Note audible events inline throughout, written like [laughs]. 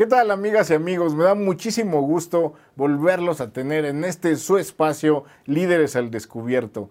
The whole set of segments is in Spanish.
¿Qué tal amigas y amigos? Me da muchísimo gusto volverlos a tener en este su espacio Líderes al Descubierto.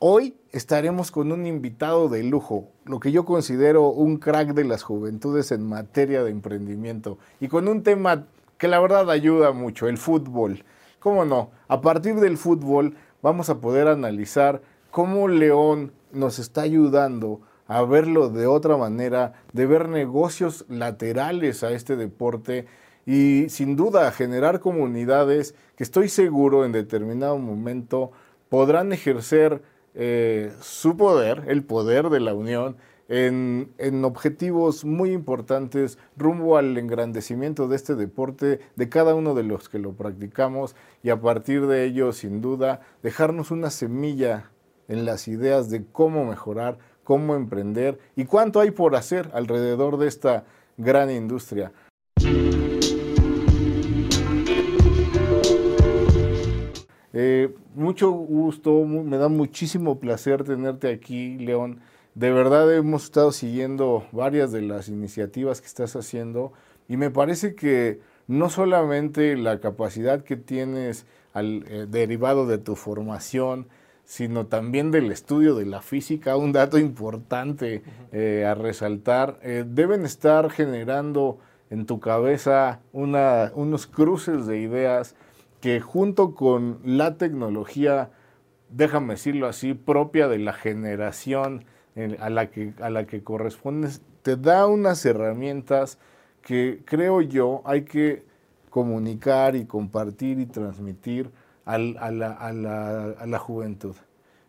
Hoy estaremos con un invitado de lujo, lo que yo considero un crack de las juventudes en materia de emprendimiento y con un tema que la verdad ayuda mucho, el fútbol. ¿Cómo no? A partir del fútbol vamos a poder analizar cómo León nos está ayudando a verlo de otra manera, de ver negocios laterales a este deporte y sin duda generar comunidades que estoy seguro en determinado momento podrán ejercer eh, su poder, el poder de la unión, en, en, objetivos muy importantes rumbo al engrandecimiento de este deporte, de cada uno de los que lo practicamos y a partir de ello, sin duda, dejarnos una semilla en las ideas de cómo mejorar, cómo emprender y cuánto hay por hacer alrededor de esta gran industria. Eh, mucho gusto, me da muchísimo placer tenerte aquí, León. De verdad hemos estado siguiendo varias de las iniciativas que estás haciendo y me parece que no solamente la capacidad que tienes eh, derivado de tu formación, sino también del estudio de la física, un dato importante eh, a resaltar, eh, deben estar generando en tu cabeza una, unos cruces de ideas que junto con la tecnología, déjame decirlo así, propia de la generación a, la que, a la que correspondes, te da unas herramientas que creo yo hay que comunicar y compartir y transmitir a, la, juventud.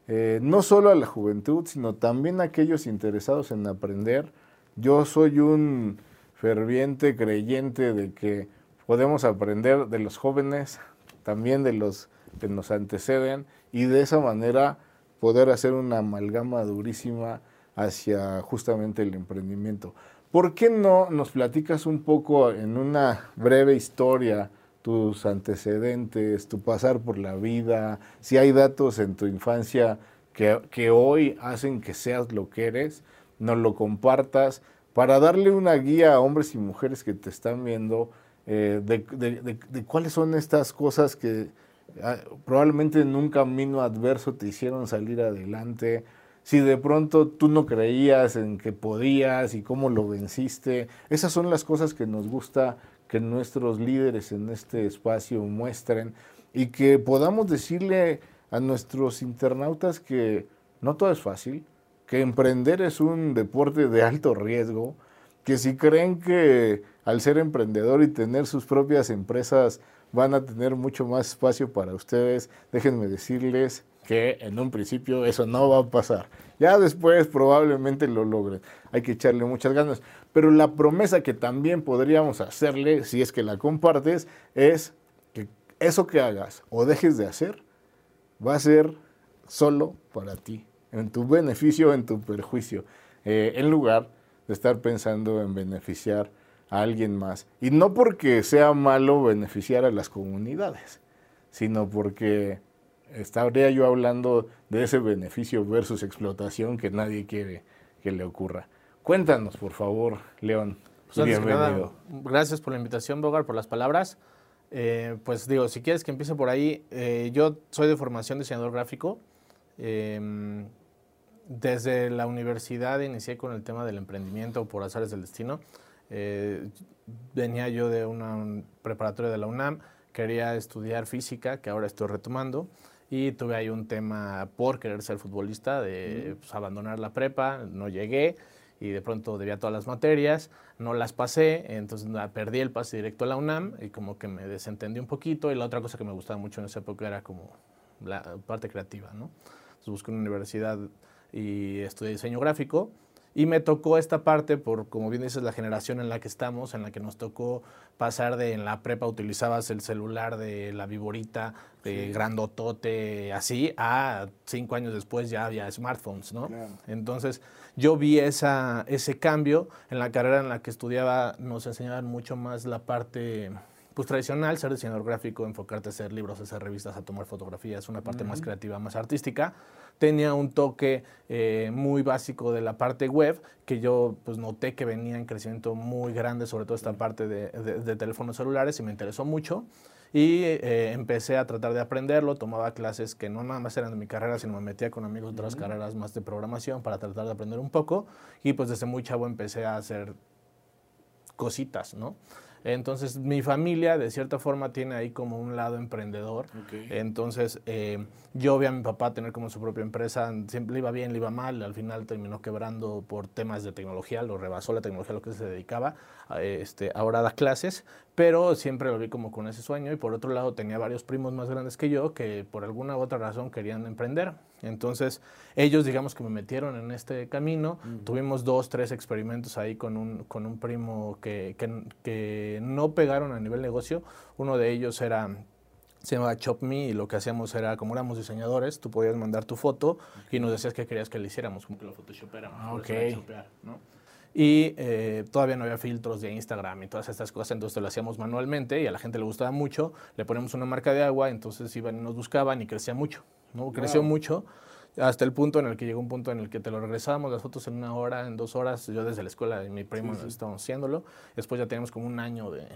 Eh, no solo a la juventud, sino también a aquellos interesados en aprender. Yo soy un ferviente creyente de que podemos aprender de los jóvenes, también de los que nos anteceden, y de esa manera poder hacer una amalgama durísima hacia justamente el emprendimiento. ¿Por qué no nos platicas un poco en una breve historia tus antecedentes, tu pasar por la vida, si hay datos en tu infancia que, hoy hacen que seas lo que eres, nos lo compartas para darle una guía a hombres y mujeres que te están viendo eh, de, cuáles son estas cosas que ah, probablemente en un camino adverso te hicieron salir adelante, si de pronto tú no creías en que podías y cómo lo venciste. Esas son las cosas que nos gusta que nuestros líderes en este espacio muestren y que podamos decirle a nuestros internautas que no todo es fácil, que emprender es un deporte de alto riesgo, que si creen que al ser emprendedor y tener sus propias empresas van a tener mucho más espacio para ustedes, déjenme decirles que en un principio eso no va a pasar. Ya después probablemente lo logren. Hay que echarle muchas ganas. Pero la promesa que también podríamos hacerle, si es que la compartes, es que eso que hagas o dejes de hacer va a ser solo para ti, en tu beneficio, en tu perjuicio, eh, en lugar de estar pensando en beneficiar a alguien más. Y no porque sea malo beneficiar a las comunidades, sino porque estaría yo hablando de ese beneficio versus explotación que nadie quiere que le ocurra. Cuéntanos, por favor, León. Pues Bienvenido. gracias por la invitación, Bogar, por las palabras. Eh, pues digo, si quieres que empiece por ahí, eh, yo soy de formación diseñador gráfico. Em, desde la universidad inicié con el tema del emprendimiento por azares del destino. Eh, venía yo de una preparatoria de la UNAM, quería estudiar física, que ahora estoy retomando. Y tuve ahí un tema por querer ser futbolista, de pues, abandonar la prepa, no llegué y de pronto debía todas las materias, no las pasé, entonces perdí el pase directo a la UNAM y como que me desentendí un poquito y la otra cosa que me gustaba mucho en esa época era como la parte creativa, ¿no? Entonces busqué una universidad y estudié diseño gráfico y me tocó esta parte por, como bien dices, la generación en la que estamos, en la que nos tocó pasar de en la prepa utilizabas el celular de la viborita, de grandotote, así, a cinco años después ya había smartphones, ¿no? Entonces yo vi esa, ese cambio en la carrera en la que estudiaba, nos enseñaban mucho más la parte pues tradicional, ser diseñador gráfico, enfocarte a hacer libros, a hacer revistas, a tomar fotografías, una parte más creativa, más artística. Tenía un toque eh, muy básico de la parte web, que yo pues noté que venía en crecimiento muy grande, sobre todo esta parte de, de teléfonos celulares, y me interesó mucho. Y eh, empecé a tratar de aprenderlo, tomaba clases que no nada más eran de mi carrera, sino me metía con amigos de otras carreras más de programación para tratar de aprender un poco. Y pues desde muy chavo empecé a hacer cositas, ¿no? Entonces, mi familia, de cierta forma, tiene ahí como un lado emprendedor. Entonces, eh, yo vi a mi papá tener como su propia empresa, siempre le iba bien, le iba mal, al final terminó quebrando por temas de tecnología, lo rebasó la tecnología a lo que se dedicaba, este, ahora da clases, pero siempre lo vi como con ese sueño y por otro lado tenía varios primos más grandes que yo que por alguna u otra razón querían emprender. Entonces ellos digamos que me metieron en este camino, tuvimos dos, tres experimentos ahí con un, con un primo que, que, no pegaron a nivel negocio, uno de ellos era se llamaba Chop Me y lo que hacíamos era, como éramos diseñadores, tú podías mandar tu foto y nos decías que querías que le hiciéramos, como que lo photoshopéramos. Ah, ok. ¿no? Y eh, todavía no había filtros de Instagram y todas estas cosas, entonces lo hacíamos manualmente y a la gente le gustaba mucho, le ponemos una marca de agua, entonces iban y nos buscaban y crecía mucho, ¿no? Creció mucho hasta el punto en el que llegó un punto en el que te lo regresábamos las fotos en una hora, en dos horas, yo desde la escuela y mi primo estábamos haciéndolo, después ya teníamos como un año de,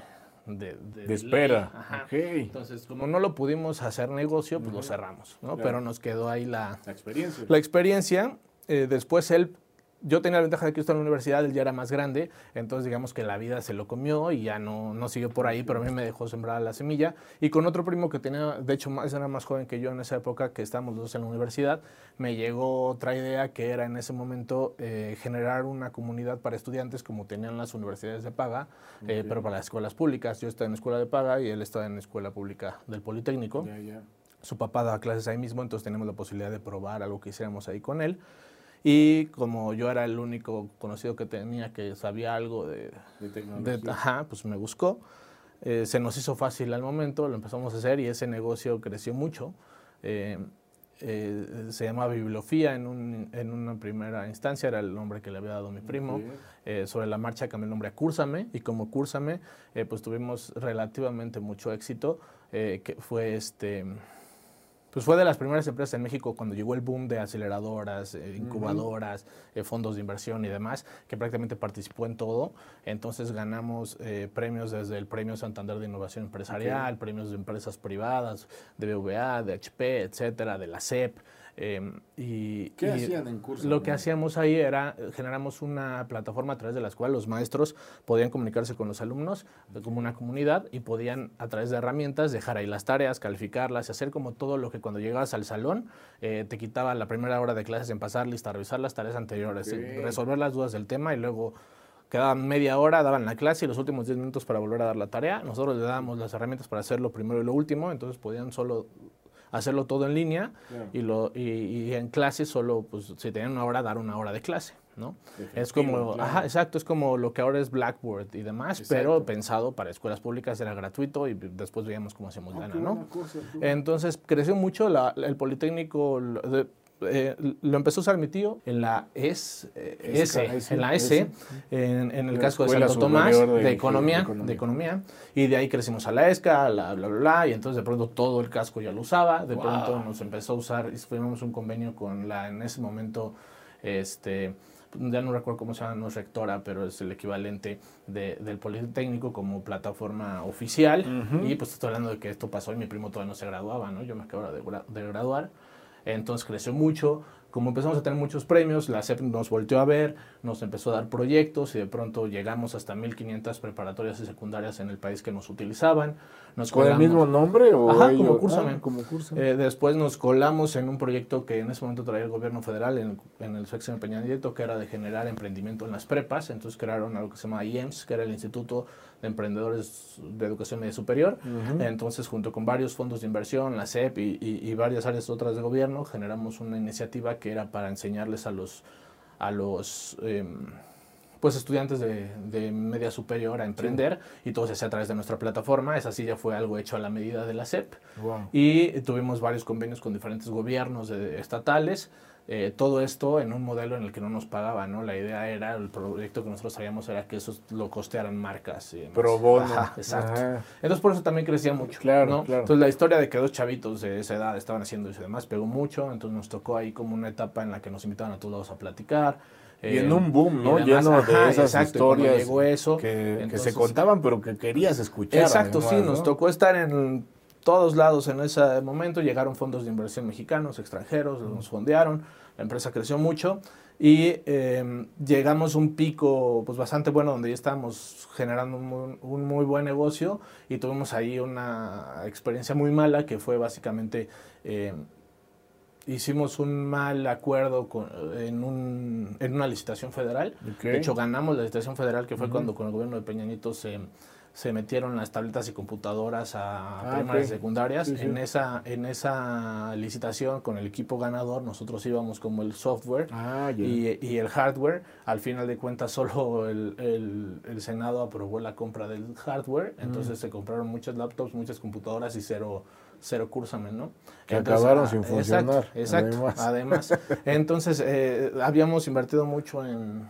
de, espera. Entonces, como no lo pudimos hacer negocio, pues lo cerramos, ¿no? Pero nos quedó ahí la, la experiencia. La experiencia. Eh, después él yo tenía la ventaja de que yo estaba en la universidad, él ya era más grande, entonces digamos que la vida se lo comió y ya no, no siguió por ahí, pero a mí me dejó sembrar la semilla. Y con otro primo que tenía, de hecho, más, era más joven que yo en esa época, que estábamos los dos en la universidad, me llegó otra idea que era en ese momento eh, generar una comunidad para estudiantes como tenían las universidades de paga, eh, pero para las escuelas públicas. Yo estaba en escuela de paga y él estaba en la escuela pública del Politécnico. Su papá daba clases ahí mismo, entonces tenemos la posibilidad de probar algo que hiciéramos ahí con él. Y como yo era el único conocido que tenía que sabía algo de, tecnología, ajá, pues me buscó. Eh, se nos hizo fácil al momento, lo empezamos a hacer y ese negocio creció mucho. Eh, eh, se llamaba Bibliofía en, un, en, una primera instancia, era el nombre que le había dado mi primo. sobre la marcha cambié el nombre a Cúrsame y como Cúrsame, pues tuvimos relativamente mucho éxito, que fue este pues fue de las primeras empresas en México cuando llegó el boom de aceleradoras, eh, incubadoras, eh, fondos de inversión y demás, que prácticamente participó en todo. Entonces ganamos eh, premios desde el Premio Santander de Innovación Empresarial, premios de empresas privadas, de BVA, de HP, etcétera, de la CEP. Em, y, ¿Qué hacían en curso? Lo que hacíamos ahí era, generamos una plataforma a través de la cual los maestros podían comunicarse con los alumnos como una comunidad y podían a través de herramientas dejar ahí las tareas, calificarlas y hacer como todo lo que cuando llegabas al salón eh, te quitaba la primera hora de clases en pasar lista, revisar las tareas anteriores, resolver las dudas del tema y luego quedaban media hora, daban la clase y los últimos 10 minutos para volver a dar la tarea. Nosotros le dábamos las herramientas para hacer lo primero y lo último, entonces podían solo hacerlo todo en línea y, lo, y, en clase solo, pues si tenían una hora, dar una hora de clase. ¿no? Es como, ajá, exacto, es como lo que ahora es Blackboard y demás, pero pensado para escuelas públicas era gratuito y después veíamos cómo hacíamos ah, ¿no? Entonces creció mucho la, el Politécnico, eh, lo empezó a usar mi tío en la S, en la S, en, el casco de Santo Tomás, de, economía, de, economía, y de ahí crecimos a la ESCA, bla, bla, bla, y entonces de pronto todo el casco ya lo usaba, de pronto nos empezó a usar, firmamos un convenio con la, en ese momento, este, ya no recuerdo cómo se llama, no es rectora, pero es el equivalente del Politécnico como plataforma oficial, y pues estoy hablando de que esto pasó y mi primo todavía no se graduaba, ¿no? Yo me acabo de, de graduar. Entonces creció mucho. Como empezamos a tener muchos premios, la CEP nos volteó a ver, nos empezó a dar proyectos y de pronto llegamos hasta 1500 preparatorias y secundarias en el país que nos utilizaban. Nos ¿Con el mismo nombre? O Ajá, como Cursame. Ah, como eh, después nos colamos en un proyecto que en ese momento traía el gobierno federal en, en el sexenio Peña Nieto, que era de generar emprendimiento en las prepas. Entonces crearon algo que se llama IEMS, que era el Instituto de Emprendedores de Educación Media Superior. Entonces, junto con varios fondos de inversión, la CEP y, varias áreas otras de gobierno, generamos una iniciativa que era para enseñarles a los, a los em, pues estudiantes de, media superior a emprender y todo se hacía a través de nuestra plataforma. Esa sí ya fue algo hecho a la medida de la SEP. Y tuvimos varios convenios con diferentes gobiernos estatales. Eh, todo esto en un modelo en el que no nos pagaban, ¿no? La idea era, el proyecto que nosotros traíamos era que eso lo costearan marcas. Y Pro bono. exacto. Entonces por eso también crecía mucho. Claro, claro. Entonces la historia de que dos chavitos de esa edad estaban haciendo eso y demás pegó mucho, entonces nos tocó ahí como una etapa en la que nos invitaban a todos lados a platicar. Y en un boom, ¿no? Lleno de esas historias llegó eso, que, se contaban, pero que querías escuchar. Exacto, sí, nos tocó estar en todos lados en ese momento. Llegaron fondos de inversión mexicanos, extranjeros, nos fondearon. La empresa creció mucho y em, llegamos a un pico pues, bastante bueno donde ya estábamos generando un, un, muy buen negocio y tuvimos ahí una experiencia muy mala que fue básicamente em, hicimos un mal acuerdo en, un, en una licitación federal. De hecho, ganamos la licitación federal, que fue cuando con el gobierno de Peña Nieto se, se metieron las tabletas y computadoras a ah, primarias y secundarias. En, esa, en esa licitación, con el equipo ganador, nosotros íbamos como el software ah, y, y, el hardware. Al final de cuentas, solo el, el, el Senado aprobó la compra del hardware. Entonces se compraron muchas laptops, muchas computadoras y cero cero Cursame, ¿no? Que acabaron ah, sin funcionar. Exacto, además. [laughs] Entonces, eh, habíamos invertido mucho en,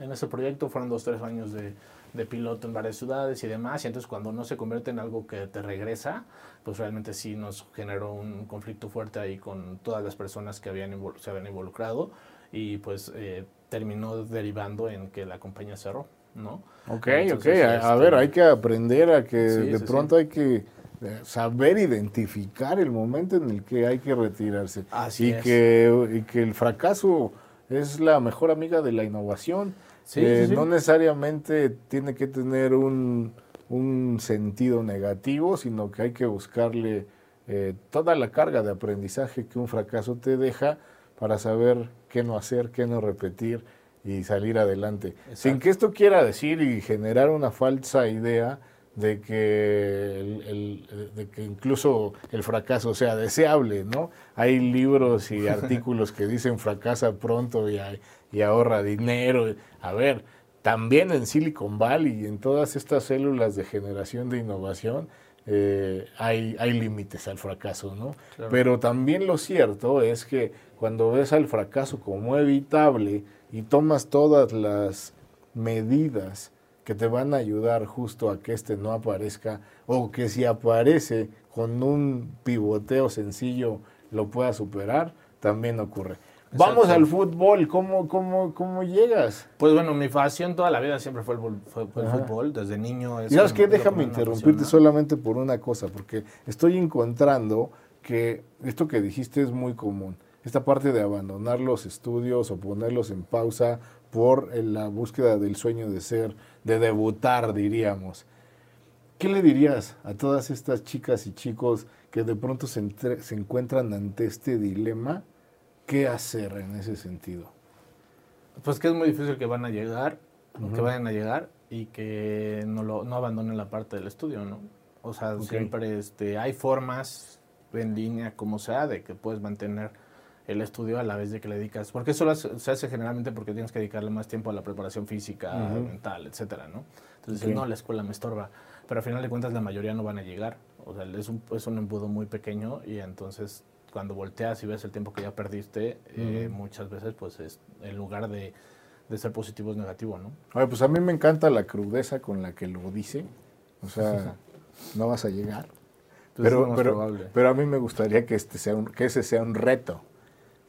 en ese proyecto, fueron dos, tres años de, de, piloto en varias ciudades y demás, y entonces cuando no se convierte en algo que te regresa, pues realmente sí nos generó un conflicto fuerte ahí con todas las personas que habían se habían involucrado, y pues eh, terminó derivando en que la compañía cerró, ¿no? Ok, ok, a, ver, este, hay que aprender a que de pronto hay que saber identificar el momento en el que hay que retirarse. y, Que, que el fracaso es la mejor amiga de la innovación. no necesariamente tiene que tener un, sentido negativo, sino que hay que buscarle eh, toda la carga de aprendizaje que un fracaso te deja para saber qué no hacer, qué no repetir y salir adelante. Sin que esto quiera decir y generar una falsa idea de que, el, de que incluso el fracaso sea deseable, ¿no? Hay libros y [laughs] artículos que dicen fracasa pronto y, y ahorra dinero. A ver, también en Silicon Valley y en todas estas células de generación de innovación eh, hay, hay límites al fracaso, ¿no? Pero también lo cierto es que cuando ves al fracaso como evitable y tomas todas las medidas que te van a ayudar justo a que este no aparezca o que si aparece con un pivoteo sencillo lo pueda superar, también ocurre. Vamos al fútbol, ¿Cómo, cómo, cómo llegas? Pues bueno, mi pasión toda la vida siempre fue el, fútbol, desde niño. Es ¿Sabes qué? Déjame interrumpirte solamente por una cosa, porque estoy encontrando que esto que dijiste es muy común. Esta parte de abandonar los estudios o ponerlos en pausa por la búsqueda del sueño de ser de debutar, diríamos. ¿Qué le dirías a todas estas chicas y chicos que de pronto se, encuentran ante este dilema? ¿Qué hacer en ese sentido? Pues que es muy difícil que van a llegar, que vayan a llegar y que no, lo, no abandonen la parte del estudio, ¿no? O sea, siempre este, hay formas en línea, como sea, de que puedes mantener el estudio a la vez de que le dedicas, porque eso se hace generalmente porque tienes que dedicarle más tiempo a la preparación física, mental, etcétera, ¿no? Entonces no, la escuela me estorba, pero al final de cuentas la mayoría no van a llegar, o sea, es un, es un embudo muy pequeño y entonces cuando volteas y ves el tiempo que ya perdiste, eh, muchas veces pues es, en lugar de, de ser positivo es negativo, ¿no? Oye, pues a mí me encanta la crudeza con la que lo dice, o sea, [laughs] no vas a llegar. pero, pero, pero, a mí me gustaría que, este sea un, que ese sea un reto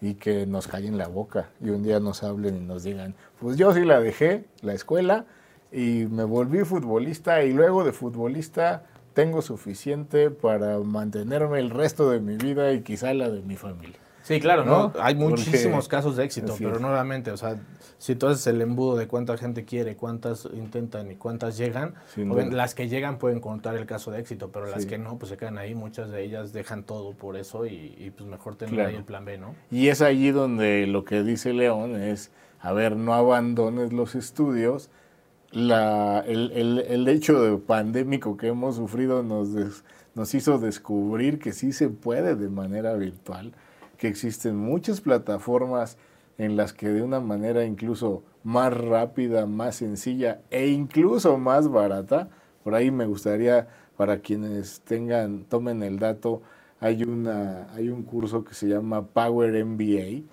y que nos callen la boca y un día nos hablen y nos digan, pues yo sí la dejé, la escuela, y me volví futbolista y luego de futbolista tengo suficiente para mantenerme el resto de mi vida y quizá la de mi familia. Sí, claro, ¿no? Hay muchísimos casos de éxito, pero nuevamente, o sea, si tú haces el embudo de cuánta gente quiere, cuántas intentan y cuántas llegan, las que llegan pueden contar el caso de éxito, pero las que no, pues se quedan ahí, muchas de ellas dejan todo por eso y, pues mejor tener ahí el plan B, ¿no? Y es allí donde lo que dice León es, a ver, no abandones los estudios, la, el, el, el hecho de pandémico que hemos sufrido nos, nos hizo descubrir que sí se puede de manera virtual que existen muchas plataformas en las que de una manera incluso más rápida, más sencilla e incluso más barata, por ahí me gustaría para quienes tengan, tomen el dato, hay, una, hay un curso que se llama Power MBA.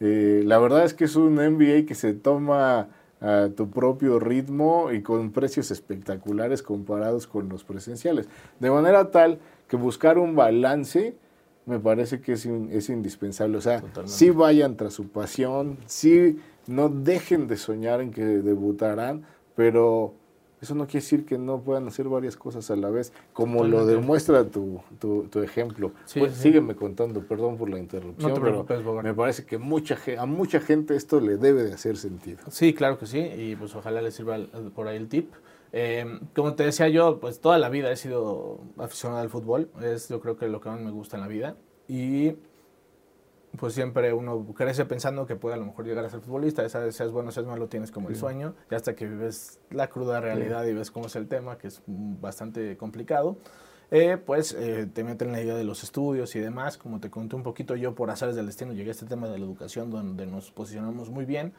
Eh, la verdad es que es un MBA que se toma a tu propio ritmo y con precios espectaculares comparados con los presenciales. De manera tal que buscar un balance me parece que es, es indispensable. O sea, si vayan tras su pasión, sí no dejen de soñar en que debutarán, pero eso no quiere decir que no puedan hacer varias cosas a la vez, como lo demuestra tu, tu, ejemplo. pues sígueme contando, perdón por la interrupción, pero me parece que mucha, a mucha gente esto le debe de hacer sentido. Sí, claro que sí, y pues ojalá les sirva por ahí el tip. Eh, como te decía yo, pues toda la vida he sido aficionado al fútbol, es yo creo que lo que más me gusta en la vida, y pues siempre uno crece pensando que puede a lo mejor llegar a ser futbolista, seas bueno, seas malo, tienes como el sueño, y hasta que vives la cruda realidad y ves cómo es el tema, que es bastante complicado, eh, pues eh, te meten la idea de los estudios y demás, como te conté un poquito yo por azares del destino, llegué a este tema de la educación donde nos posicionamos muy bien,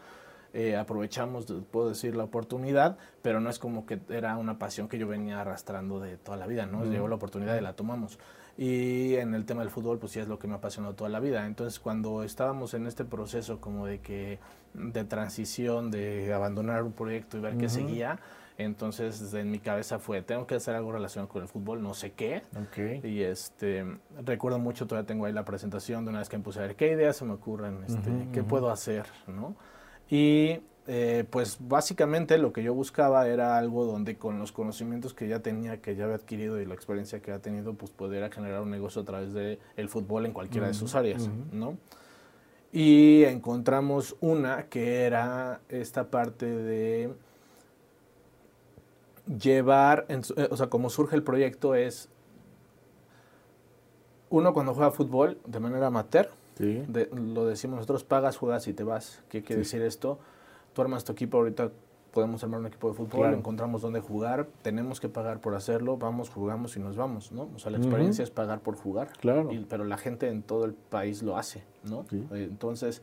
eh, aprovechamos, puedo decir, la oportunidad, pero no es como que era una pasión que yo venía arrastrando de toda la vida, ¿no? Llegó la oportunidad y la tomamos. Y en el tema del fútbol, pues sí es lo que me ha apasionado toda la vida. Entonces, cuando estábamos en este proceso como de que de transición, de abandonar un proyecto y ver qué seguía, entonces en mi cabeza fue, tengo que hacer algo relacionado con el fútbol, no sé qué. Y este, recuerdo mucho, todavía tengo ahí la presentación de una vez que me puse a ver qué ideas se me ocurren, este, qué puedo hacer, ¿no? Y eh, pues básicamente lo que yo buscaba era algo donde con los conocimientos que ya tenía, que ya había adquirido y la experiencia que había tenido, pues pudiera generar un negocio a través del el fútbol en cualquiera de sus áreas, ¿no? Y encontramos una que era esta parte de llevar, eh, o sea, como surge el proyecto es, uno cuando juega fútbol de manera amateur, lo decimos nosotros, pagas, juegas y te vas. ¿Qué quiere decir esto? tú armas tu equipo, ahorita podemos armar un equipo de fútbol, encontramos dónde jugar, tenemos que pagar por hacerlo, vamos, jugamos y nos vamos, ¿no? O sea, la experiencia es pagar por jugar, claro. pero la gente en todo el país lo hace, ¿no? Entonces,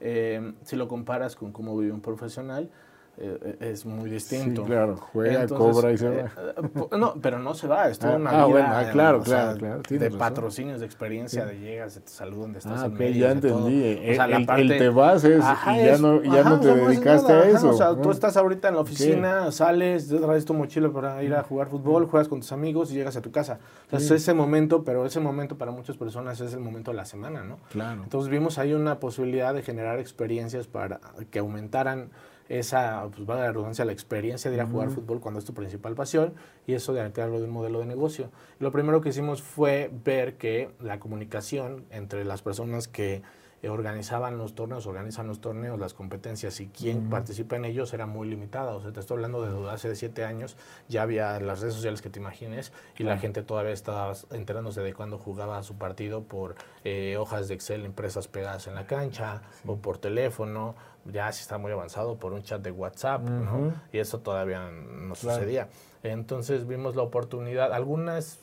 eh, si lo comparas con cómo vive un profesional, eh, eh, es muy distinto. Sí, claro, juega, cobra y se va. Eh, no, pero no se va, es toda ah, una ah, vida bueno, ah, claro, claro, claro, de patrocinios, de experiencia, de llegas, te saludan, de estás ah, en medio, ya entendí. El, o sea, el, parte, te vas es, y ya no, ya no te dedicaste a eso. o sea, tú estás ahorita en la oficina, sales, traes tu mochila para ir a jugar fútbol, juegas con tus amigos y llegas a tu casa. O sea, es ese momento, pero ese momento para muchas personas es el momento de la semana, ¿no? Claro. Entonces vimos ahí una posibilidad de generar experiencias para que aumentaran esa, pues va a la redundancia, la experiencia de ir a jugar fútbol cuando es tu principal pasión y eso de ampliarlo de un modelo de negocio. lo primero que hicimos fue ver que la comunicación entre las personas que eh, organizaban los torneos, organizan los torneos, las competencias y quién participa en ellos era muy limitada. O sea, te estoy hablando de hace siete años, ya había las redes sociales que te imagines y la gente todavía estaba enterándose de cuándo jugaba su partido por eh, hojas de Excel impresas pegadas en la cancha o por teléfono. Ya si está muy avanzado por un chat de WhatsApp, ¿no? Y eso todavía no sucedía. Entonces vimos la oportunidad. Algunas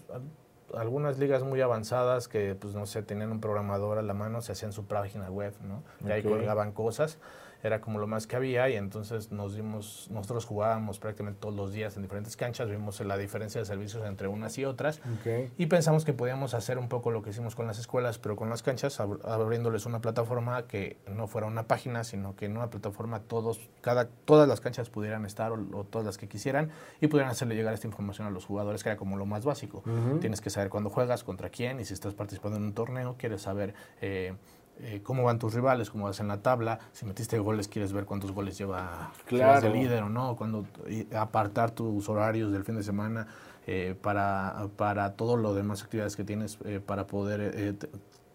algunas ligas muy avanzadas que, pues no sé, tenían un programador a la mano, se hacían su página web, ¿no? Y ahí colgaban cosas era como lo más que había y entonces nos dimos, nosotros jugábamos prácticamente todos los días en diferentes canchas, vimos la diferencia de servicios entre unas y otras y pensamos que podíamos hacer un poco lo que hicimos con las escuelas, pero con las canchas, abriéndoles una plataforma que no fuera una página, sino que en una plataforma todos, cada, todas las canchas pudieran estar o, todas las que quisieran y pudieran hacerle llegar esta información a los jugadores, que era como lo más básico. Tienes que saber cuándo juegas, contra quién y si estás participando en un torneo, quieres saber... Eh, eh, cómo van tus rivales, cómo vas en la tabla, si metiste goles quieres ver cuántos goles lleva claro. el líder o no, cuando apartar tus horarios del fin de semana eh, para, para todo lo demás actividades que tienes eh, para poder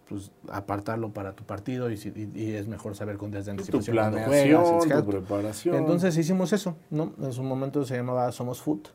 pues, apartarlo para tu partido y, es mejor saber con días de anticipación tu planeación, tu preparación. Entonces hicimos eso, ¿no? En su momento se llamaba Somos Foot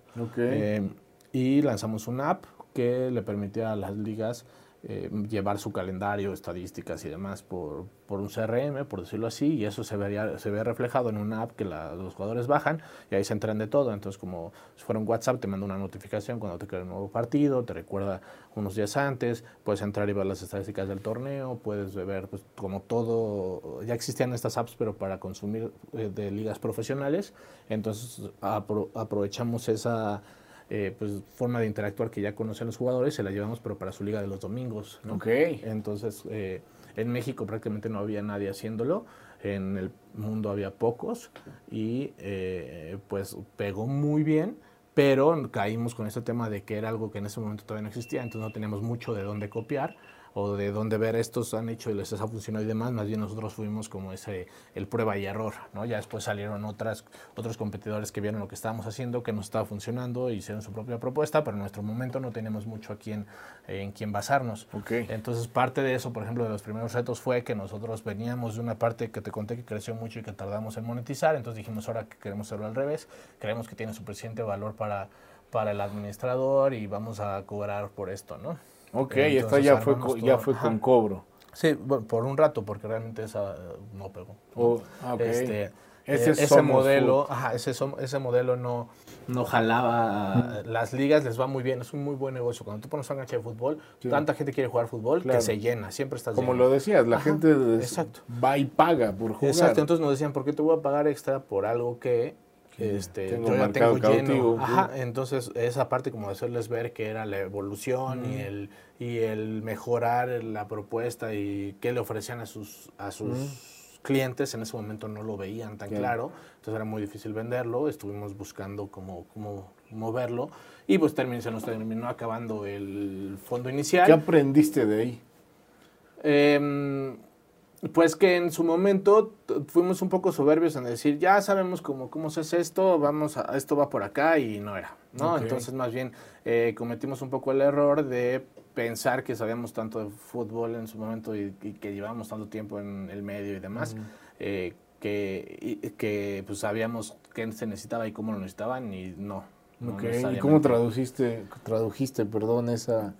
y lanzamos una app que le permitía a las ligas eh, llevar su calendario, estadísticas y demás por, por, un CRM, por decirlo así, y eso se, vería, se ve reflejado en una app que los jugadores bajan y ahí se entran de todo. Entonces, como si fuera un WhatsApp, te manda una notificación cuando te crea un nuevo partido, te recuerda unos días antes, puedes entrar y ver las estadísticas del torneo, puedes ver pues, como todo, ya existían estas apps, pero para consumir eh, de ligas profesionales, entonces aprovechamos esa eh, pues, forma de interactuar que ya conocen los jugadores, se la llevamos pero para su liga de los domingos. Ok. Entonces, eh, en México prácticamente no había nadie haciéndolo, en el mundo había pocos y eh, pues pegó muy bien, pero caímos con este tema de que era algo que en ese momento todavía no existía, entonces no teníamos mucho de dónde copiar o de dónde ver estos han hecho y les ha funcionado y demás, más bien nosotros fuimos como ese, el prueba y error, ¿no? Ya después salieron otras, otros competidores que vieron lo que estábamos haciendo, que nos estaba funcionando, y hicieron su propia propuesta, pero en nuestro momento no tenemos mucho a quién, en quién basarnos. Okay. Entonces parte de eso, por ejemplo, de los primeros retos fue que nosotros veníamos de una parte que te conté que creció mucho y que tardamos en monetizar, entonces dijimos ahora que queremos hacerlo al revés, creemos que tiene suficiente valor para, para el administrador y vamos a cobrar por esto, ¿no? Ok, esta ya fue, ya fue con cobro. Sí, por un rato, porque realmente esa eh, no pegó. Oh, ah, este, ese, eh, ese modelo, ajá, ese, ese modelo no, no jalaba. [laughs] Las ligas, les va muy bien, es un muy buen negocio. Cuando tú pones una cancha de fútbol, tanta gente quiere jugar fútbol que se llena, siempre estás Como lo decías, la gente va y paga por jugar. Exacto, entonces nos decían, ¿por qué te voy a pagar extra por algo que este, tengo yo ya tengo lleno. Ajá, entonces esa parte como de hacerles ver que era la evolución y el y el mejorar la propuesta y qué le ofrecían a sus a sus clientes en ese momento no lo veían tan claro, entonces era muy difícil venderlo, estuvimos buscando cómo, cómo moverlo y pues terminó, se nos terminó acabando el fondo inicial. ¿Qué aprendiste de ahí? Eh, pues que en su momento fuimos un poco soberbios en decir, ya sabemos cómo, cómo se hace esto, vamos a, esto va por acá y no era, ¿no? Entonces más bien eh, cometimos un poco el error de pensar que sabíamos tanto de fútbol en su momento y, que llevábamos tanto tiempo en el medio y demás, eh, que, que pues sabíamos qué se necesitaba y cómo lo necesitaban y no. ¿Y cómo traduciste, tradujiste perdón, esa,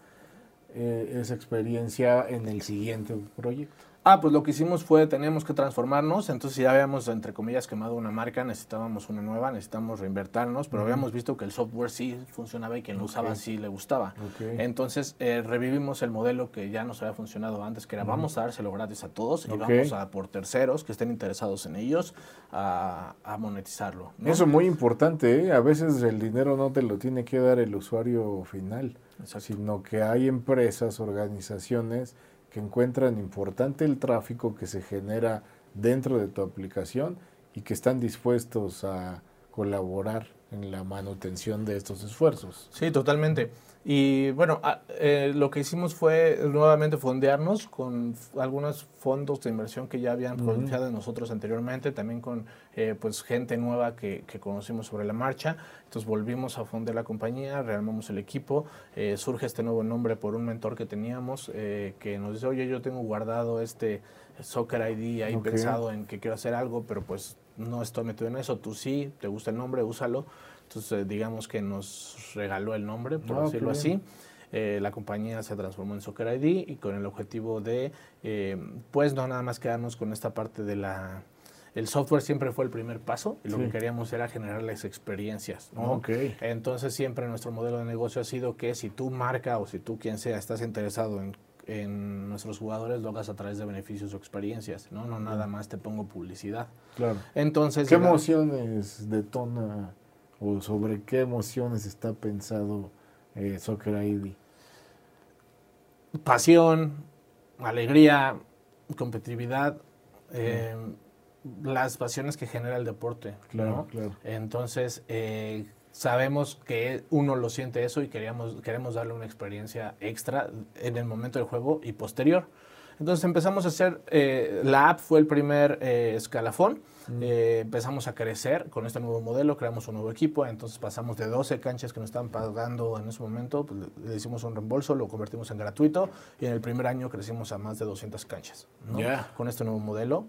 eh, esa experiencia en el siguiente proyecto? Ah, pues lo que hicimos fue, teníamos que transformarnos, entonces ya habíamos, entre comillas, quemado una marca, necesitábamos una nueva, necesitamos reinvertirnos, pero habíamos visto que el software sí funcionaba y quien lo usaba sí le gustaba. Entonces eh, revivimos el modelo que ya nos había funcionado antes, que era vamos a dárselo gratis a todos y vamos a por terceros que estén interesados en ellos a, monetizarlo. Eso es muy importante, ¿eh? a veces el dinero no te lo tiene que dar el usuario final, sino que hay empresas, organizaciones, que encuentran importante el tráfico que se genera dentro de tu aplicación y que están dispuestos a colaborar en la manutención de estos esfuerzos. Sí, totalmente. Y bueno, ah, eh, lo que hicimos fue nuevamente fondearnos con algunos fondos de inversión que ya habían confiado en nosotros anteriormente, también con eh, pues gente nueva que, que, conocimos sobre la marcha. Entonces volvimos a fondear la compañía, rearmamos el equipo, eh, surge este nuevo nombre por un mentor que teníamos que nos dice, oye, yo tengo guardado este Soccer ID ahí pensado en que quiero hacer algo, pero pues no estoy metido en eso, tú sí, te gusta el nombre, úsalo. Entonces, digamos que nos regaló el nombre, por ah, decirlo así. Eh, la compañía se transformó en Soccer ID y con el objetivo de, eh, pues, no nada más quedarnos con esta parte de la... El software siempre fue el primer paso y lo que queríamos era generar las experiencias. ¿no? Entonces siempre nuestro modelo de negocio ha sido que si tú marca o si tú quien sea estás interesado en en nuestros jugadores lo hagas a través de beneficios o experiencias, ¿no? No nada más te pongo publicidad. Claro. Entonces... ¿Qué emociones detona o sobre qué emociones está pensado eh, Soccer ID? Pasión, alegría, competitividad, eh, las pasiones que genera el deporte. Claro, claro. Entonces, eh, sabemos que uno lo siente eso y queríamos, queremos darle una experiencia extra en el momento del juego y posterior. Entonces empezamos a hacer, eh, la app fue el primer eh, escalafón, mm. eh, empezamos a crecer con este nuevo modelo, creamos un nuevo equipo, entonces pasamos de 12 canchas que nos estaban pagando en ese momento, pues, le hicimos un reembolso, lo convertimos en gratuito y en el primer año crecimos a más de 200 canchas con este nuevo modelo.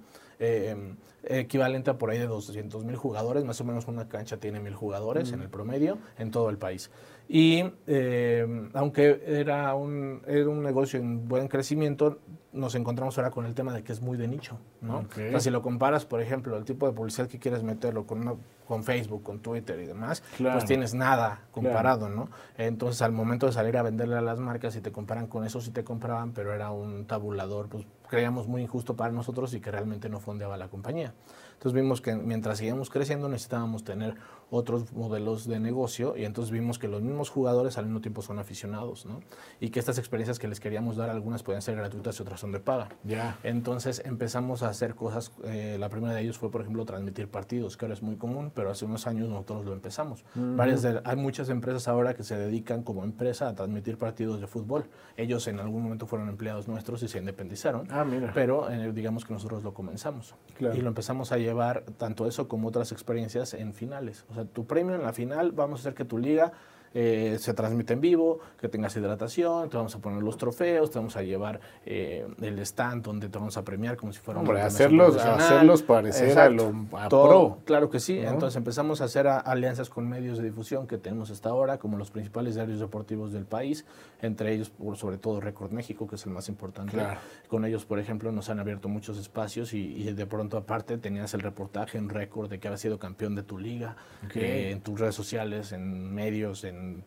equivalente a por ahí de 200 mil jugadores, más o menos una cancha tiene mil jugadores en el promedio en todo el país. Y eh, aunque era un, era un negocio en buen crecimiento, nos encontramos ahora con el tema de que es muy de nicho, ¿no? si lo comparas, por ejemplo, el tipo de publicidad que quieres meterlo con, con Facebook, con Twitter y demás, pues tienes nada comparado, ¿no? Entonces, al momento de salir a venderle a las marcas, y te comparan con eso, sí te compraban, pero era un tabulador, pues creíamos muy injusto para nosotros y que realmente no fondeaba la compañía. Entonces vimos que mientras seguíamos creciendo necesitábamos tener otros modelos de negocio y entonces vimos que los mismos jugadores al mismo tiempo son aficionados, ¿no? Y que estas experiencias que les queríamos dar, algunas pueden ser gratuitas y otras son de paga. Ya. Entonces empezamos a hacer cosas, eh, la primera de ellos fue, por ejemplo, transmitir partidos, que ahora es muy común, pero hace unos años nosotros lo empezamos. Varias hay muchas empresas ahora que se dedican como empresa a transmitir partidos de fútbol. Ellos en algún momento fueron empleados nuestros y se independizaron, ah, mira. pero eh, digamos que nosotros lo comenzamos. Y lo empezamos a llevar tanto eso como otras experiencias en finales. O sea, tu premio en la final, vamos a hacer que tu liga eh, se transmite en vivo, que tengas hidratación, te vamos a poner los trofeos, te vamos a llevar eh, el stand donde te vamos a premiar como si fuera Hombre, un hacerlos, hacerlos parecer a lo pro. Claro que sí. Entonces empezamos a hacer alianzas con medios de difusión que tenemos hasta ahora, como los principales diarios deportivos del país, entre ellos, sobre todo Record México, que es el más importante. Con ellos, por ejemplo, nos han abierto muchos espacios y, de pronto aparte tenías el reportaje en Record de que había sido campeón de tu liga, eh, en tus redes sociales, en medios, en and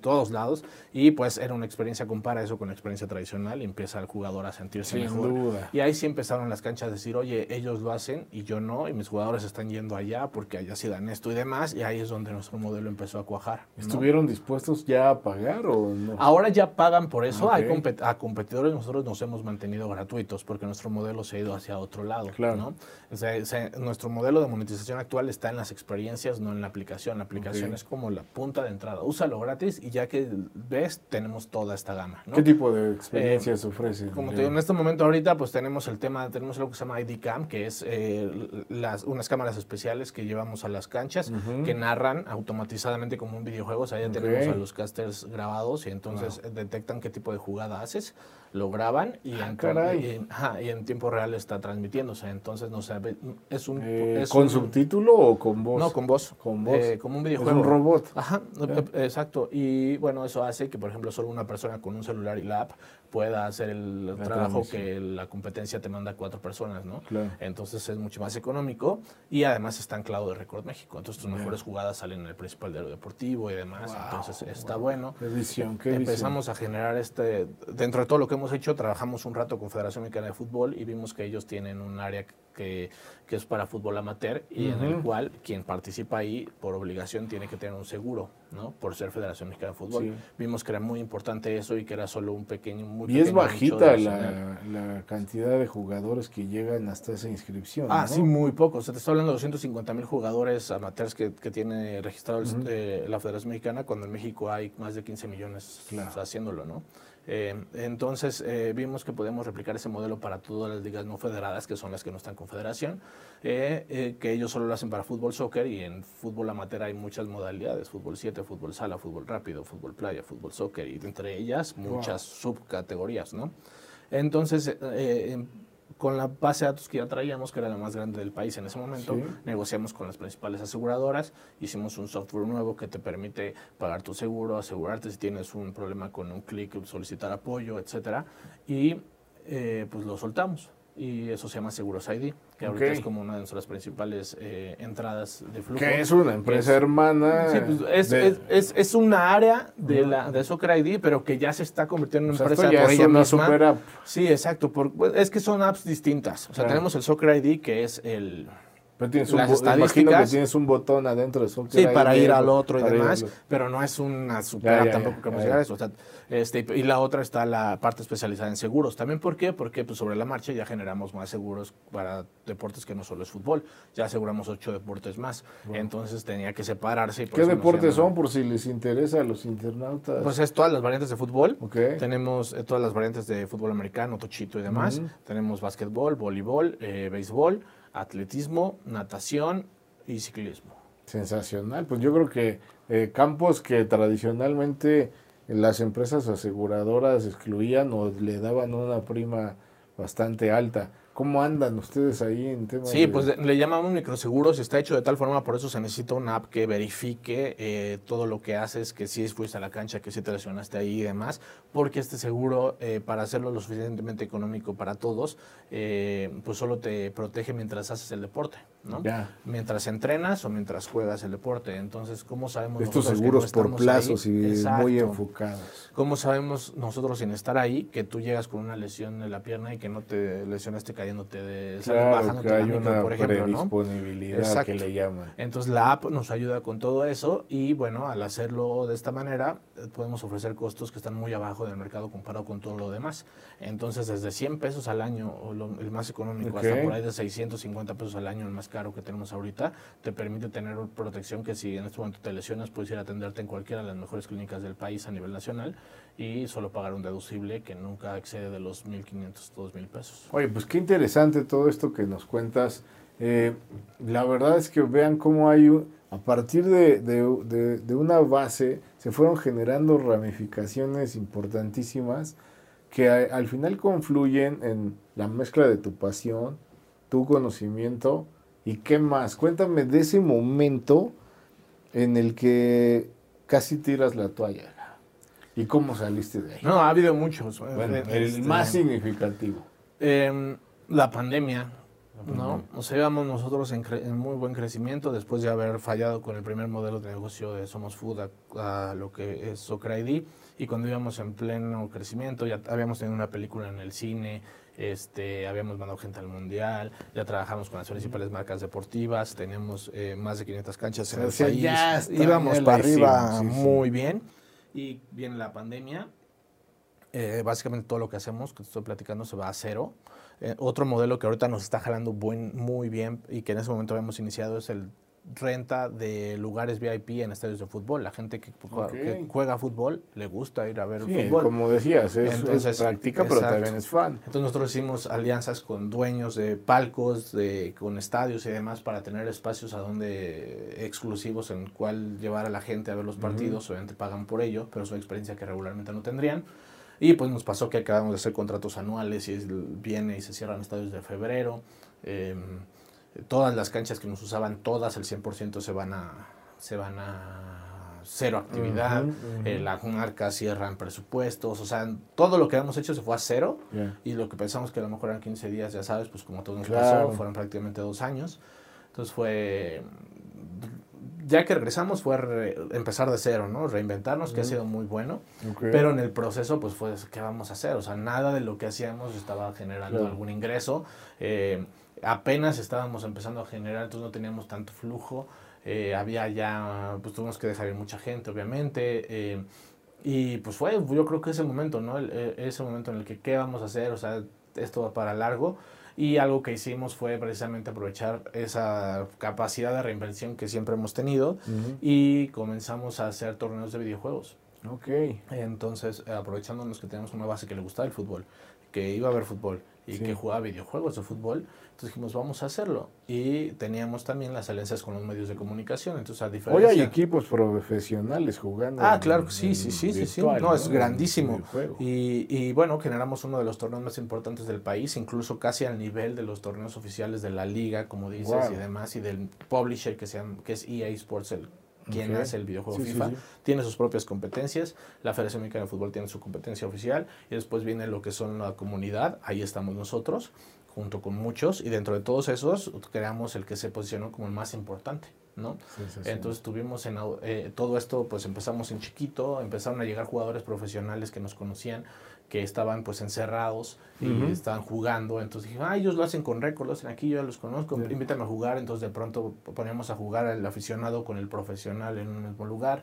todos lados y pues era una experiencia, compara eso con la experiencia tradicional y empieza el jugador a sentirse mejor. Y ahí sí empezaron las canchas a decir, oye, ellos lo hacen y yo no, y mis jugadores están yendo allá porque allá sí dan esto y demás, y ahí es donde nuestro modelo empezó a cuajar. ¿Estuvieron dispuestos ya a pagar o no? Ahora ya pagan por eso, Hay a competidores nosotros nos hemos mantenido gratuitos porque nuestro modelo se ha ido hacia otro lado. Claro. nuestro modelo de monetización actual está en las experiencias, no en la aplicación. La aplicación es como la punta de entrada. Úsalo gratis y ya que ves, tenemos toda esta gama. ¿Qué tipo de experiencias eh, ofrece? Como te digo, en este momento ahorita pues tenemos el tema, tenemos lo que se llama ID Cam, que es eh, las, unas cámaras especiales que llevamos a las canchas que narran automatizadamente como un videojuego. O sea, ya tenemos a los casters grabados y entonces detectan qué tipo de jugada haces lo graban y, ah, en, y, en, tiempo real está transmitiéndose. Entonces, no sé, es un... Eh, ¿Con subtítulo o con voz? No, con voz. Con voz. Eh, como un videojuego. un robot. Ajá, exacto. Y bueno, eso hace que, por ejemplo, solo una persona con un celular y la app pueda hacer el trabajo que la competencia te manda a cuatro personas, ¿no? Entonces es mucho más económico y además está anclado de Record México. Entonces tus mejores jugadas salen en el principal de deportivo y demás. Entonces está bueno. Qué visión, qué Empezamos a generar este, dentro de todo lo que hemos hecho, trabajamos un rato con Federación Mexicana de Fútbol y vimos que ellos tienen un área que, que es para fútbol amateur y en el cual quien participa ahí por obligación tiene que tener un seguro, ¿no? Por ser Federación Mexicana de Fútbol. Vimos que era muy importante eso y que era solo un pequeño... y es bajita la, la, cantidad de jugadores que llegan hasta esa inscripción. Ah, sí, muy poco. O sea, te estoy hablando de 250 mil jugadores amateurs que, que tiene registrado eh, la Federación Mexicana, cuando en México hay más de 15 millones haciéndolo, ¿no? Eh, entonces eh, vimos que podemos replicar ese modelo para todas las ligas no federadas, que son las que no están con federación, eh, que ellos solo lo hacen para fútbol, soccer y en fútbol amateur hay muchas modalidades, fútbol 7, fútbol sala, fútbol rápido, fútbol playa, fútbol soccer y entre ellas muchas subcategorías, ¿no? Entonces, con la base de datos que ya traíamos, que era la más grande del país en ese momento, negociamos con las principales aseguradoras, hicimos un software nuevo que te permite pagar tu seguro, asegurarte si tienes un problema con un clic, solicitar apoyo, etcétera, y eh, pues lo soltamos y eso se llama Seguros ID, que ahorita es como una de nuestras principales eh, entradas de flujo. Que es una empresa hermana. Sí, pues es, es, es, una área de, la, de Soccer ID, pero que ya se está convirtiendo en una empresa por ella una Super app. Sí, exacto. Por, pues, es que son apps distintas. O sea, tenemos el Soccer ID, que es el tienes las un, imagino que tienes un botón adentro de Soccer Sí, para ir al otro y demás, pero no es una super tampoco que a llegar a eso. este, y la otra está la parte especializada en seguros. ¿También por qué? Porque pues, sobre la marcha ya generamos más seguros para deportes que no solo es fútbol. Ya aseguramos ocho deportes más. Entonces tenía que separarse. ¿Qué deportes son por si les interesa a los internautas? Pues es todas las variantes de fútbol. Tenemos eh, todas las variantes de fútbol americano, tochito y demás. Tenemos básquetbol, voleibol, eh, béisbol atletismo, natación y ciclismo. Sensacional, pues yo creo que eh, campos que tradicionalmente las empresas aseguradoras excluían o le daban una prima bastante alta. ¿Cómo andan ustedes ahí en tema Sí, pues le llamamos microseguros y está hecho de tal forma, por eso se necesita una app que verifique eh, todo lo que haces, que si fuiste a la cancha, que si te lesionaste ahí y demás, porque este seguro, eh, para hacerlo lo suficientemente económico para todos, eh, pues solo te protege mientras haces el deporte, ¿no? Mientras entrenas o mientras juegas el deporte. Entonces, ¿cómo sabemos Estos seguros por plazos y muy enfocados. ¿Cómo sabemos nosotros sin estar ahí que tú llegas con una lesión en la pierna y que no te lesionaste cayéndote de claro, que hay una por ejemplo, predisponibilidad que le llaman. Entonces la app nos ayuda con todo eso y bueno, al hacerlo de esta manera eh, podemos ofrecer costos que están muy abajo del mercado comparado con todo lo demás. Entonces desde 100 pesos al año, o el más económico, hasta por ahí de 650 pesos al año, el más caro que tenemos ahorita, te permite tener protección que si en este momento te lesionas puedes ir a atenderte en cualquiera de las mejores clínicas del país a nivel nacional y solo pagar un deducible que nunca excede de los 1.500, 2.000 pesos. Oye, pues qué interesante todo esto que nos cuentas. Eh, la verdad es que vean cómo hay, a partir de, de, una base, se fueron generando ramificaciones importantísimas que al final confluyen en la mezcla de tu pasión, tu conocimiento y qué más. Cuéntame de ese momento en el que casi tiras la toalla. ¿Y cómo saliste de ahí? No, ha habido muchos. Bueno, el este, más significativo. Em, la pandemia, ¿no? O sea, íbamos nosotros en, muy buen crecimiento después de haber fallado con el primer modelo de negocio de Somos Food a, lo que es Soccer ID. Y cuando íbamos en pleno crecimiento, ya habíamos tenido una película en el cine, este, habíamos mandado gente al mundial, ya trabajamos con las principales marcas deportivas, tenemos eh, más de 500 canchas en el país. íbamos para arriba muy bien y viene la pandemia. Eh, básicamente todo lo que hacemos, que te estoy platicando, se va a cero. Eh, otro modelo que ahorita nos está jalando buen, muy bien y que en ese momento habíamos iniciado es el renta de lugares VIP en estadios de fútbol. La gente que, juega fútbol le gusta ir a ver fútbol. Como decías, es, Entonces, práctica, pero también es fan. Entonces nosotros hicimos alianzas con dueños de palcos, de, con estadios y demás para tener espacios a donde exclusivos en cual llevar a la gente a ver los partidos. Obviamente pagan por ello, pero es una experiencia que regularmente no tendrían. Y pues nos pasó que acabamos de hacer contratos anuales y viene y se cierran estadios de febrero. Eh, todas las canchas que nos usaban, todas el 100% se van a, se van a cero actividad, eh, las marcas cierran presupuestos, o sea, todo lo que habíamos hecho se fue a cero. Y lo que pensamos que a lo mejor eran 15 días, ya sabes, pues como todo nos pasó, fueron prácticamente dos años. Entonces fue, ya que regresamos fue empezar de cero, ¿no? Reinventarnos, que ha sido muy bueno, pero en el proceso pues fue, ¿qué vamos a hacer? O sea, nada de lo que hacíamos estaba generando algún ingreso. Eh, apenas estábamos empezando a generar, entonces no teníamos tanto flujo. Eh, había ya, pues tuvimos que dejar ir mucha gente, obviamente. Eh, y pues fue, yo creo que ese momento, ¿no? E, ese momento en el que, ¿qué vamos a hacer? O sea, esto va para largo. Y algo que hicimos fue precisamente aprovechar esa capacidad de reinvención que siempre hemos tenido y comenzamos a hacer torneos de videojuegos. Ok. Entonces, aprovechándonos que tenemos una base que le gustaba el fútbol, que iba a ver fútbol y que jugaba videojuegos de fútbol, entonces dijimos, vamos a hacerlo. Y teníamos también las alianzas con los medios de comunicación. Entonces, a diferencia... Hoy hay equipos profesionales jugando. Ah, claro, sí, sí, sí, sí, sí. No, es grandísimo. Y, y, bueno, generamos uno de los torneos más importantes del país, incluso casi al nivel de los torneos oficiales de la liga, como dices, y demás, y del publisher que, se que es EA Sports, el quien hace el videojuego FIFA, tiene sus propias competencias, la Federación Mexicana de Fútbol tiene su competencia oficial y después viene lo que son la comunidad, ahí estamos nosotros, junto con muchos, y dentro de todos esos creamos el que se posicionó como el más importante. ¿no? Entonces tuvimos en eh, todo esto, pues empezamos en chiquito, empezaron a llegar jugadores profesionales que nos conocían, que estaban pues encerrados y estaban jugando, entonces dije, ah, ellos lo hacen con récord, lo hacen aquí, yo ya los conozco, invítame a jugar, entonces de pronto poníamos a jugar al aficionado con el profesional en un mismo lugar,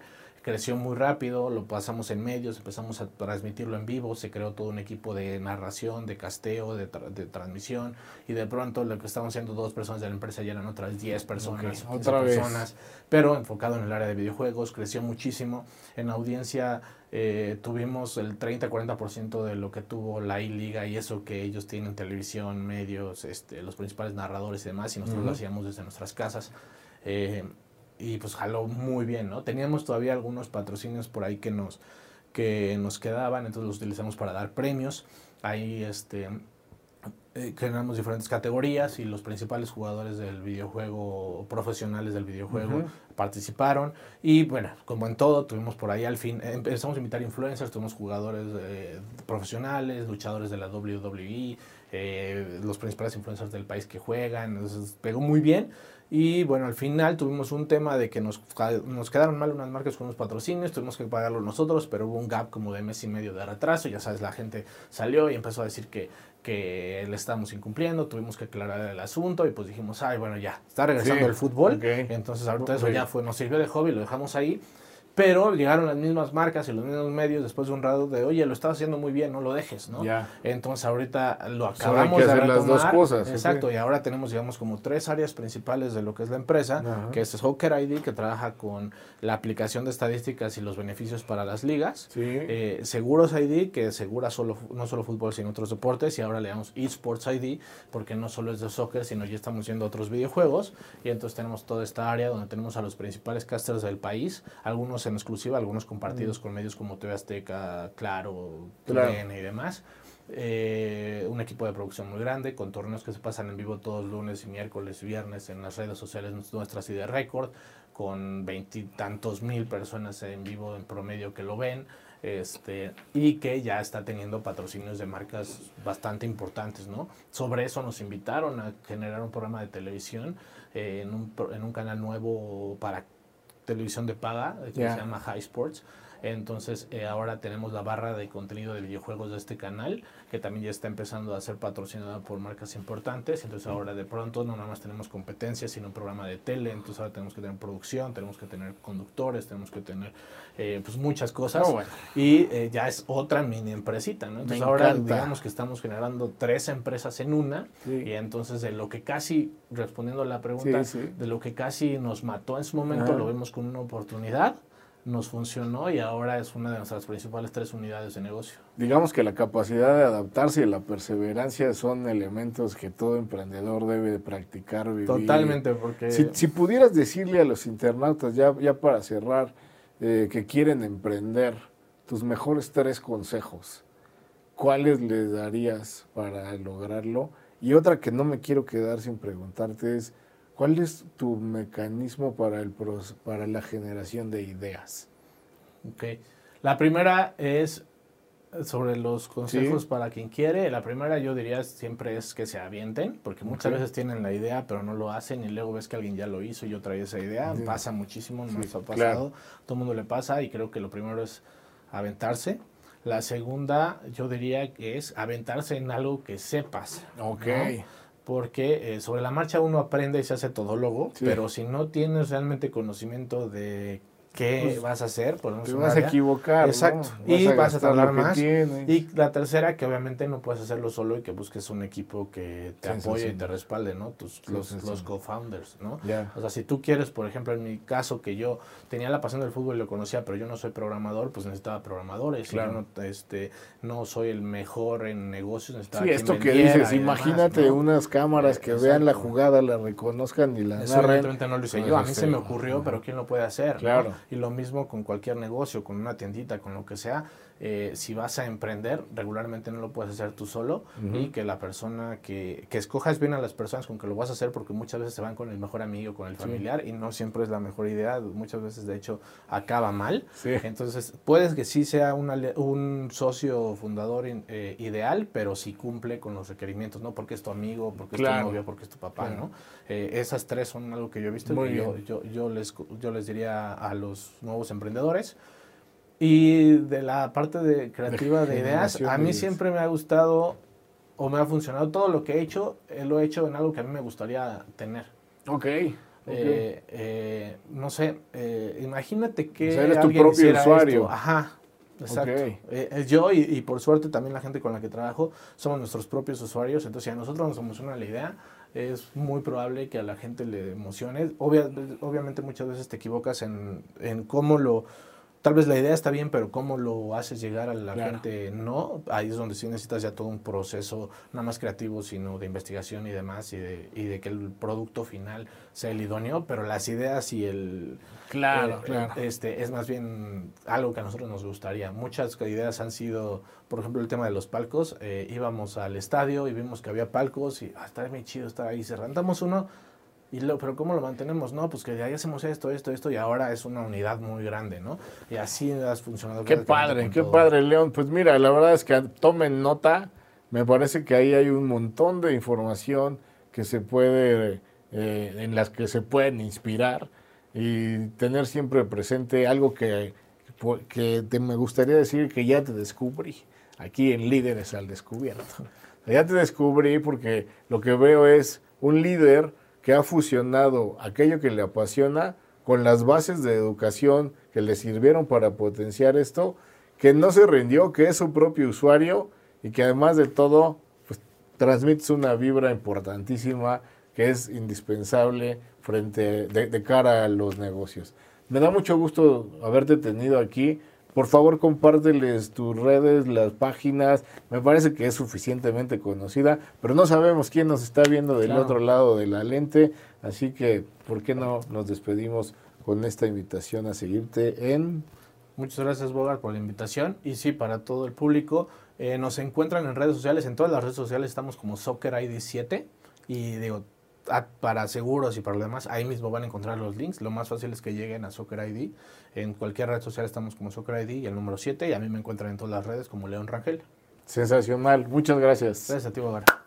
creció muy rápido, lo pasamos en medios, empezamos a transmitirlo en vivo, se creó todo un equipo de narración, de casteo, de, transmisión, y de pronto lo que estaban siendo dos personas de la empresa ya eran otras 10 personas, otra personas, pero enfocado en el área de videojuegos, creció muchísimo. En audiencia eh, tuvimos el 30-40% de lo que tuvo la I-Liga y eso que ellos tienen televisión, medios, este, los principales narradores y demás, y nosotros lo hacíamos desde nuestras casas. Eh, y pues jaló muy bien, ¿no? Teníamos todavía algunos patrocinios por ahí que nos, que nos quedaban, entonces los utilizamos para dar premios. Ahí este, eh, generamos diferentes categorías y los principales jugadores del videojuego, profesionales del videojuego, participaron. Y bueno, como en todo, tuvimos por ahí al fin, empezamos a invitar influencers, tuvimos jugadores eh, profesionales, luchadores de la WWE, eh, los principales influencers del país que juegan, entonces pegó muy bien. Y bueno, al final tuvimos un tema de que nos, nos quedaron mal unas marcas con unos patrocinios, tuvimos que pagarlo nosotros, pero hubo un gap como de mes y medio de retraso, ya sabes, la gente salió y empezó a decir que, que le estábamos incumpliendo, tuvimos que aclarar el asunto y pues dijimos, ay, bueno, ya, está regresando el fútbol, entonces ahorita eso ya fue, nos sirvió de hobby, lo dejamos ahí pero llegaron las mismas marcas y los mismos medios después de un rato de, oye, lo estás haciendo muy bien, no lo dejes, ¿no? Ya. Entonces ahorita lo acabamos de las dos cosas. Exacto, y ahora tenemos, digamos, como tres áreas principales de lo que es la empresa, que es Soccer ID, que trabaja con la aplicación de estadísticas y los beneficios para las ligas. Sí. Eh, Seguros ID, que asegura solo, no solo fútbol, sino otros deportes, y ahora le damos eSports ID, porque no solo es de soccer, sino ya estamos viendo otros videojuegos, y entonces tenemos toda esta área donde tenemos a los principales casters del país, algunos en exclusiva, algunos compartidos con medios como TV Azteca, Claro, TVN y demás. Eh, un equipo de producción muy grande, con torneos que se pasan en vivo todos lunes y miércoles y viernes en las redes sociales nuestras y de récord, con veintitantos mil personas en vivo en promedio que lo ven, este, y que ya está teniendo patrocinios de marcas bastante importantes, ¿no? Sobre eso nos invitaron a generar un programa de televisión eh, en, un, en un canal nuevo para televisión de paga, que se llama High Sports. Entonces eh, ahora tenemos la barra de contenido de videojuegos de este canal, que también ya está empezando a ser patrocinada por marcas importantes. Entonces ahora de pronto no nada más tenemos competencias, sino un programa de tele. Entonces ahora tenemos que tener producción, tenemos que tener conductores, tenemos que tener eh, pues muchas cosas. Oh, y eh, ya es otra mini empresita, ¿no? Entonces ahora digamos que estamos generando tres empresas en una. Y entonces de lo que casi, respondiendo a la pregunta, de lo que casi nos mató en su momento, lo vemos con una oportunidad nos funcionó y ahora es una de nuestras principales tres unidades de negocio. Digamos que la capacidad de adaptarse y la perseverancia son elementos que todo emprendedor debe de practicar, vivir. Totalmente, porque... Si, pudieras decirle a los internautas, ya, ya para cerrar, eh, que quieren emprender, tus mejores tres consejos, ¿cuáles les darías para lograrlo? Y otra que no me quiero quedar sin preguntarte es, ¿Cuál es tu mecanismo para, el, para la generación de ideas? Ok. La primera es sobre los consejos para quien quiere. La primera yo diría siempre es que se avienten, porque muchas veces tienen la idea pero no lo hacen y luego ves que alguien ya lo hizo y yo traía esa idea. Pasa muchísimo, nos ha pasado, todo el mundo le pasa y creo que lo primero es aventarse. La segunda yo diría que es aventarse en algo que sepas. Ok porque eh, sobre la marcha uno aprende y se hace todólogo, pero si no tienes realmente conocimiento de qué pues, vas a hacer. Por te vas a equivocar. Exacto. y vas a tardar más. Y la tercera, que obviamente no puedes hacerlo solo y que busques un equipo que te apoye y te respalde, ¿no? Tus, los, los co-founders, ¿no? O sea, si tú quieres, por ejemplo, en mi caso, que yo tenía la pasión del fútbol y lo conocía, pero yo no soy programador, pues necesitaba programadores. Claro. no, este, no soy el mejor en negocios, necesitaba Sí, esto que dices, imagínate unas cámaras que vean la jugada, la reconozcan y la Eso evidentemente no lo hice yo. A mí se me ocurrió, pero ¿quién lo puede hacer? Claro. Y lo mismo con cualquier negocio, con una tiendita, con lo que sea. Eh, si vas a emprender, regularmente no lo puedes hacer tú solo y que la persona que, que, escojas bien a las personas con que lo vas a hacer, porque muchas veces se van con el mejor amigo, con el familiar y no siempre es la mejor idea, muchas veces de hecho acaba mal. Entonces, puedes que sí sea un socio fundador eh, ideal, pero si cumple con los requerimientos, ¿no? Porque es tu amigo, porque es tu novio, porque es tu papá, ¿no? Eh, esas tres son algo que yo he visto y yo, yo, yo, les, yo les diría a los nuevos emprendedores, y de la parte de creativa de, ideas, a mí siempre me ha gustado o me ha funcionado todo lo que he hecho, eh, lo he hecho en algo que a mí me gustaría tener. Ok. Eh, eh, no sé, imagínate que. O eres tu propio usuario. Ajá, exacto. yo y, y, por suerte también la gente con la que trabajo somos nuestros propios usuarios, entonces si a nosotros nos emociona la idea, es muy probable que a la gente le emocione. obviamente muchas veces te equivocas en, en cómo lo tal vez la idea está bien, pero cómo lo haces llegar a la gente, no. Ahí es donde sí necesitas ya todo un proceso, no más creativo, sino de investigación y demás, y de, y de que el producto final sea el idóneo, pero las ideas y el... Claro, claro. Este, es más bien algo que a nosotros nos gustaría. Muchas ideas han sido, por ejemplo, el tema de los palcos. Eh, íbamos al estadio y vimos que había palcos y ah, está muy chido estar ahí. Se rentamos uno y lo, pero ¿cómo lo mantenemos? No, pues que de ahí hacemos esto, esto, esto, y ahora es una unidad muy grande, ¿no? Y así has funcionado. Qué padre, qué padre, León. Pues mira, la verdad es que tomen nota. Me parece que ahí hay un montón de información que se puede, eh, en las que se pueden inspirar y tener siempre presente algo que, que te, me gustaría decir que ya te descubrí aquí en Líderes al Descubierto. Ya te descubrí porque lo que veo es un líder que ha fusionado aquello que le apasiona con las bases de educación que le sirvieron para potenciar esto, que no se rindió, que es su propio usuario y que además de todo, pues transmites una vibra importantísima que es indispensable frente de, cara a los negocios. Me da mucho gusto haberte tenido aquí. Por favor, compárteles tus redes, las páginas. Me parece que es suficientemente conocida, pero no sabemos quién nos está viendo del otro lado de la lente. Así que, ¿por qué no nos despedimos con esta invitación a seguirte en... Muchas gracias, Bogar, por la invitación. Y sí, para todo el público, eh, nos encuentran en redes sociales. En todas las redes sociales estamos como Soccer ID 7. Y digo, para seguros y para lo demás, ahí mismo van a encontrar los links. Lo más fácil es que lleguen a Soccer ID. En cualquier red social estamos como Soccer ID y el número 7. Y a mí me encuentran en todas las redes como León Rangel. Sensacional. Muchas gracias. Gracias a ti, Bogart.